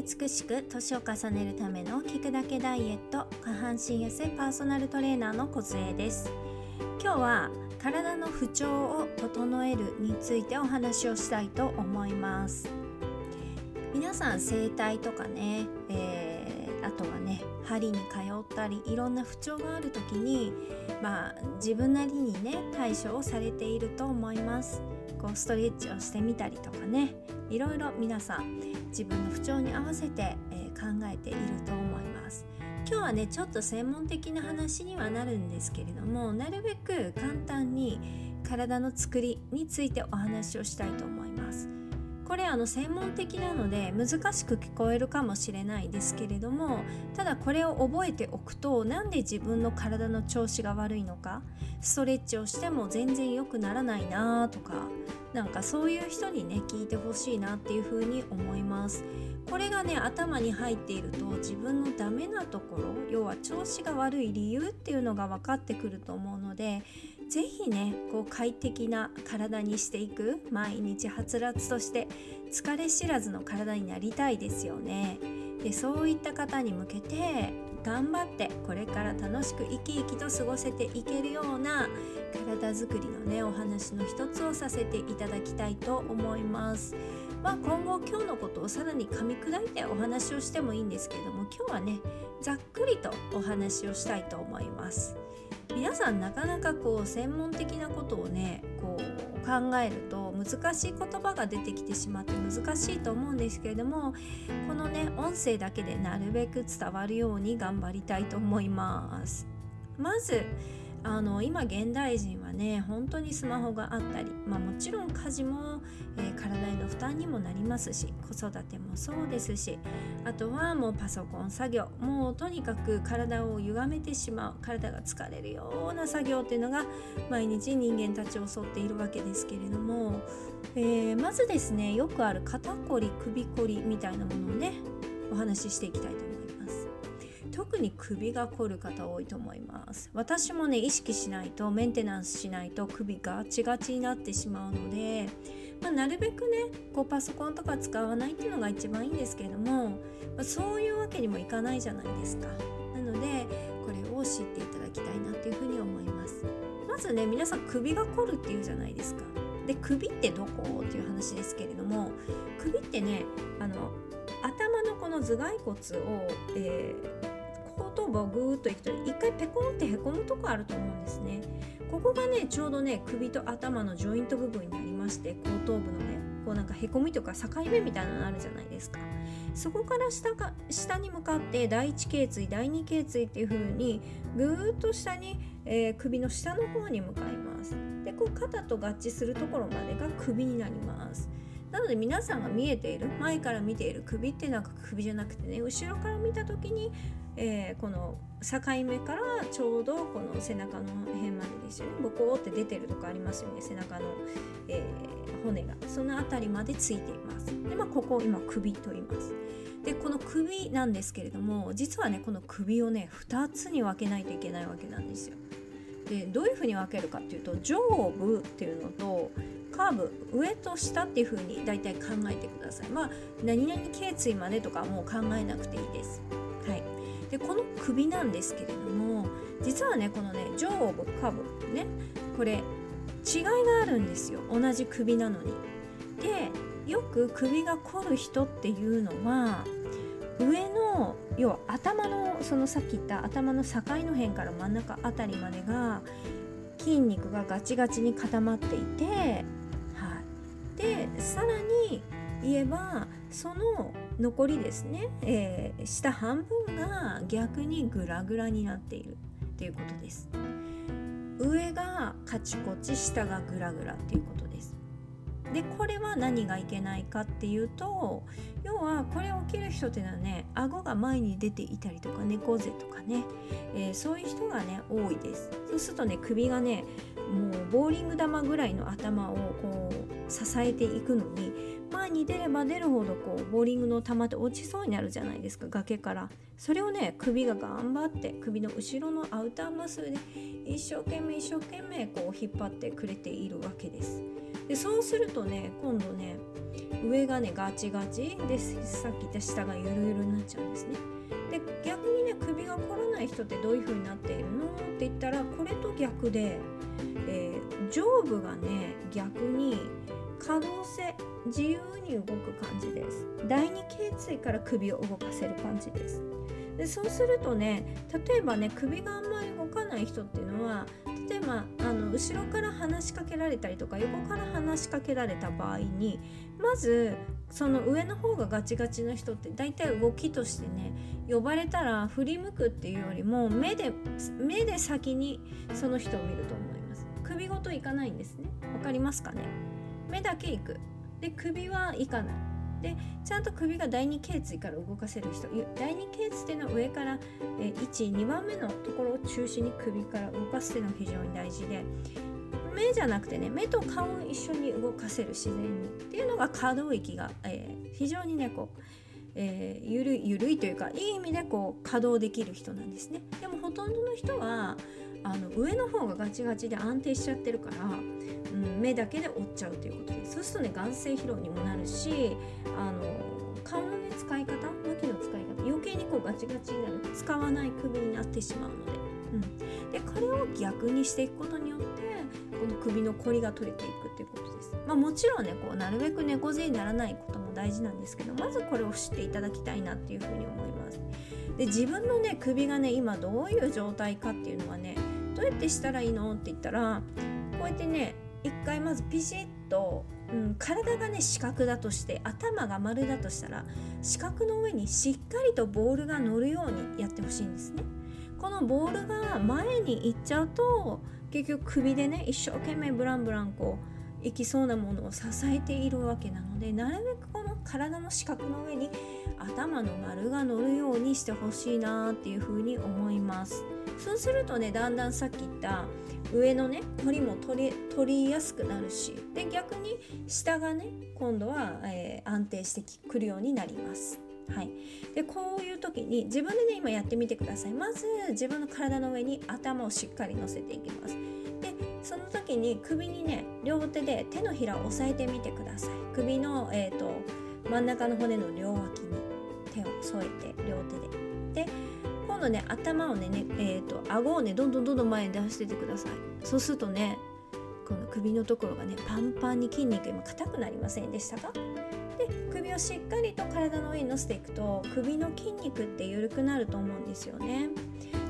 美しく年を重ねるための聞くだけダイエット下半身痩せパーソナルトレーナーの小杖です。今日は体の不調を整えるについてお話をしたいと思います。皆さん整体とかね、えー、あとはね針に通ったりいろんな不調がある時にまあ自分なりにね対処をされていると思います。こうストレッチをしてみたりとかね。いろいろ皆さん自分の不調に合わせて、えー、考えていると思います。今日はねちょっと専門的な話にはなるんですけれどもなるべく簡単に体のつくりについてお話をしたいと思います。これあの専門的なので難しく聞こえるかもしれないですけれどもただこれを覚えておくとなんで自分の体の調子が悪いのかストレッチをしても全然良くならないなとかなんかそういう人にね聞いてほしいなっていうふうに思います。これがね頭に入っていると自分のダメなところ要は調子が悪い理由っていうのが分かってくると思うので是非ねこう快適な体にしていく毎日はつらつとして疲れ知らずの体になりたいですよね。でそういった方に向けて頑張ってこれから楽しく生き生きと過ごせていけるような体づくりのねお話の一つをさせていただきたいと思います。まあ、今後今日のことをさらに噛み砕いてお話をしてもいいんですけども今日はねざっくりとお話をしたいと思います。皆さんなかなかこう専門的なことをねこう考えると難しい言葉が出てきてしまって難しいと思うんですけれどもこのね音声だけでなるべく伝わるように頑張りたいと思います。まずあの今現代人はね本当にスマホがあったり、まあ、もちろん家事も、えー、体への負担にもなりますし子育てもそうですしあとはもうパソコン作業もうとにかく体を歪めてしまう体が疲れるような作業っていうのが毎日人間たちを襲っているわけですけれども、えー、まずですねよくある肩こり首こりみたいなものをねお話ししていきたいと思います。特に首が凝る方多いと思います。私もね意識しないとメンテナンスしないと首ガチガチになってしまうので、まあ、なるべくねこうパソコンとか使わないっていうのが一番いいんですけれども、まあ、そういうわけにもいかないじゃないですか。なのでこれを知っていただきたいなっていうふうに思います。まずね皆さん首が凝るっていうじゃないですか。で首ってどこっていう話ですけれども首ってねあの頭のこの頭蓋骨を、えーをぐーっといくと一回ペコンってへこむとこあると思うんですね。ここがねちょうどね首と頭のジョイント部分になりまして後頭部のねこうなんかへこみとか境目みたいなのあるじゃないですか。そこから下か下に向かって第1頸椎第2頸椎っていう風にぐーっと下に、えー、首の下の方に向かいます。でこう肩と合致するところまでが首になります。なので皆さんが見えている前から見ている首ってなんか首じゃなくてね後ろから見た時にえー、この境目からちょうどこの背中の辺までですよね。ボコって出てるとこありますよね。背中の、えー、骨が。その辺りまでついています。でまあここを今首と言います。でこの首なんですけれども実はねこの首をね2つに分けないといけないわけなんですよ。でどういうふうに分けるかっていうと上部っていうのとカーブ上と下っていう風に大体考えてください。まあ何々頸椎までとかもう考えなくていいです。はい。でこの首なんですけれども実はねこのね上部下部ねこれ違いがあるんですよ。同じ首なのに。でよく首が凝る人っていうのは上の要は頭のそのさっき言った頭の境の辺から真ん中あたりまでが筋肉がガチガチに固まっていて、でさらに言えばその残りですね、えー、下半分が逆にグラグラになっているっていうことです。上がカチコチ下がグラグラっていうことです。でこれは何がいけないかっていうと要はこれ起きる人っていうのはね顎が前に出ていたりとか猫背とかね、えー、そういう人がね多いです。そうするとね首がねもうボーリング玉ぐらいの頭をこう支えていくのに前に出れば出るほどこうボーリングの球って落ちそうになるじゃないですか崖から。それをね首が頑張って首の後ろのアウターマスで一生懸命一生懸命こう引っ張ってくれているわけです。でそうするとね今度ね上がねガチガチ。でさっき言った下がゆるゆるになっちゃうんですね。で逆にね首が凝らない人ってどういう風になっているの？って言ったらこれと逆で、えー、上部がね逆に可動性自由に動く感じです。第二頸椎から首を動かせる感じです。でそうするとね例えばね首があんまり動かない人っていうのは例えばあの後ろから話しかけられたりとか横から話しかけられた場合にまずその上の方がガチガチの人って大体動きとしてね呼ばれたら振り向くっていうよりも目で目で先にその人を見ると思います首ごといかないんですね。わかりますかね？目だけ行く。で首はいかない。でちゃんと首が第二頸椎から動かせる人。第二頸椎っていうのは上から12番目のところを中心に首から動かすっていうのが非常に大事で目じゃなくてね目と顔を一緒に動かせる自然にっていうのが可動域が、えー、非常にねこう、えー、ゆるゆるいというかいい意味でこう稼働できる人なんですね。でもほとんどの人はあの上の方がガチガチで安定しちゃってるから、うん、目だけで折っちゃうということでそうするとね眼性疲労にもなるしあの顔のね使い方向きの使い方余計にこうガチガチになる使わない首になってしまうので,、うん、でこれを逆にしていくことによってこの首のこりが取れていくっていうことです。まあ、もちろんねこうなるべく猫背にならないことも大事なんですけどまずこれを知っていただきたいなっていうふうに思います。で自分のね首がね今どういう状態かっていうのはねどうやってしたらいいのって言ったらこうやってね一回まずピシッと、うん、体がね四角だとして頭が丸だとしたら四角の上にしっかりとボールが乗るようにやってほしいんですね。このボールが前に行っちゃうと結局首でね一生懸命ブランブランこう行きそうなものを支えているわけなのでなるべくこの体の四角の上に頭の丸が乗るようにしてほしいなっていうふうに思います。そうするとねだんだんさっき言った上のね鳥も取り取りやすくなるしで逆に下がね今度は、えー、安定してくるようになります。はい、でこういう時に自分でね今やってみてください。まず自分の体の上に頭をしっかり乗せていきます。でその時に首にね両手で手のひらを押さえてみてください。首の、えーと真ん中の骨の両脇に手を添えて両手で。で今度ね頭をねね、えーと、顎をねどんどんどんどん前に出しててください。そうするとねこの首のところがねパンパンに筋肉今硬くなりませんでしたか？で首をしっかりと体の上に乗せていくと首の筋肉って緩くなると思うんですよね。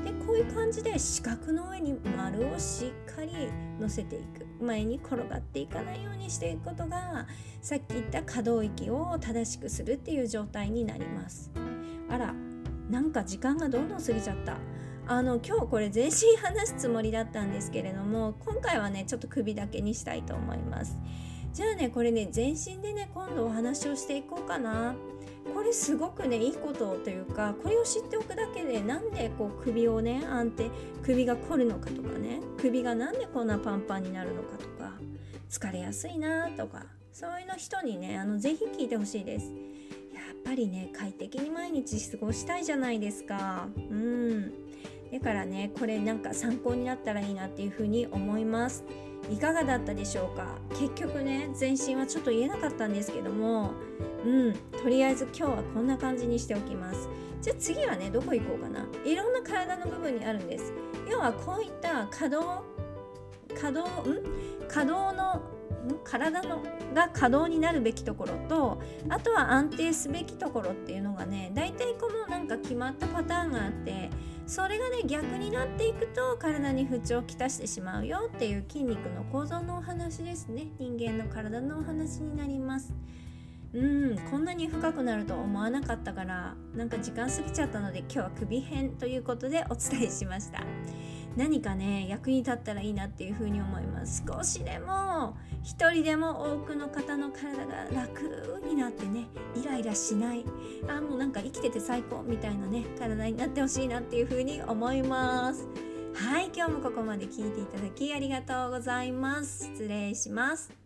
でこういう感じで四角の上に丸をしっかり乗せていく。前に転がっていかないようにしていくことがさっき言った可動域を正しくするっていう状態になります。あらなんか時間がどんどん過ぎちゃった。あの今日これ全身話すつもりだったんですけれども今回はねちょっと首だけにしたいと思います。じゃあねこれね全身でね今度お話をしていこうかな。これすごくねいいことというかこれを知っておくだけでなんでこう首をね安定首が凝るのかとかね首がなんでこんなパンパンになるのかとか疲れやすいなとかそういうの人にねあのぜひ聞いてほしいです。やっぱりね快適に毎日過ごしたいじゃないですか。うん。だからねこれなんか参考になったらいいなっていうふうに思います。いかがだったでしょうか？結局ね全身はちょっと言えなかったんですけどもうんとりあえず今日はこんな感じにしておきます。じゃあ次はねどこ行こうかな？いろんな体の部分にあるんです。要はこういった可動可動ん？可動の体のが可動になるべきところとあとは安定すべきところっていうのがね大体このなんか決まったパターンがあってそれがね逆になっていくと体に不調をきたしてしまうよっていう筋肉の構造のお話ですね。人間の体のお話になります。うんこんなに深くなると思わなかったからなんか時間過ぎちゃったので今日は首編ということでお伝えしました。何かね役に立ったらいいなっていうふうに思います。少しでも一人でも多くの方の体が楽になってねイライラしない。あもうなんか生きてて最高みたいなね体になってほしいなっていうふうに思います。はい今日もここまで聞いていただきありがとうございます。失礼します。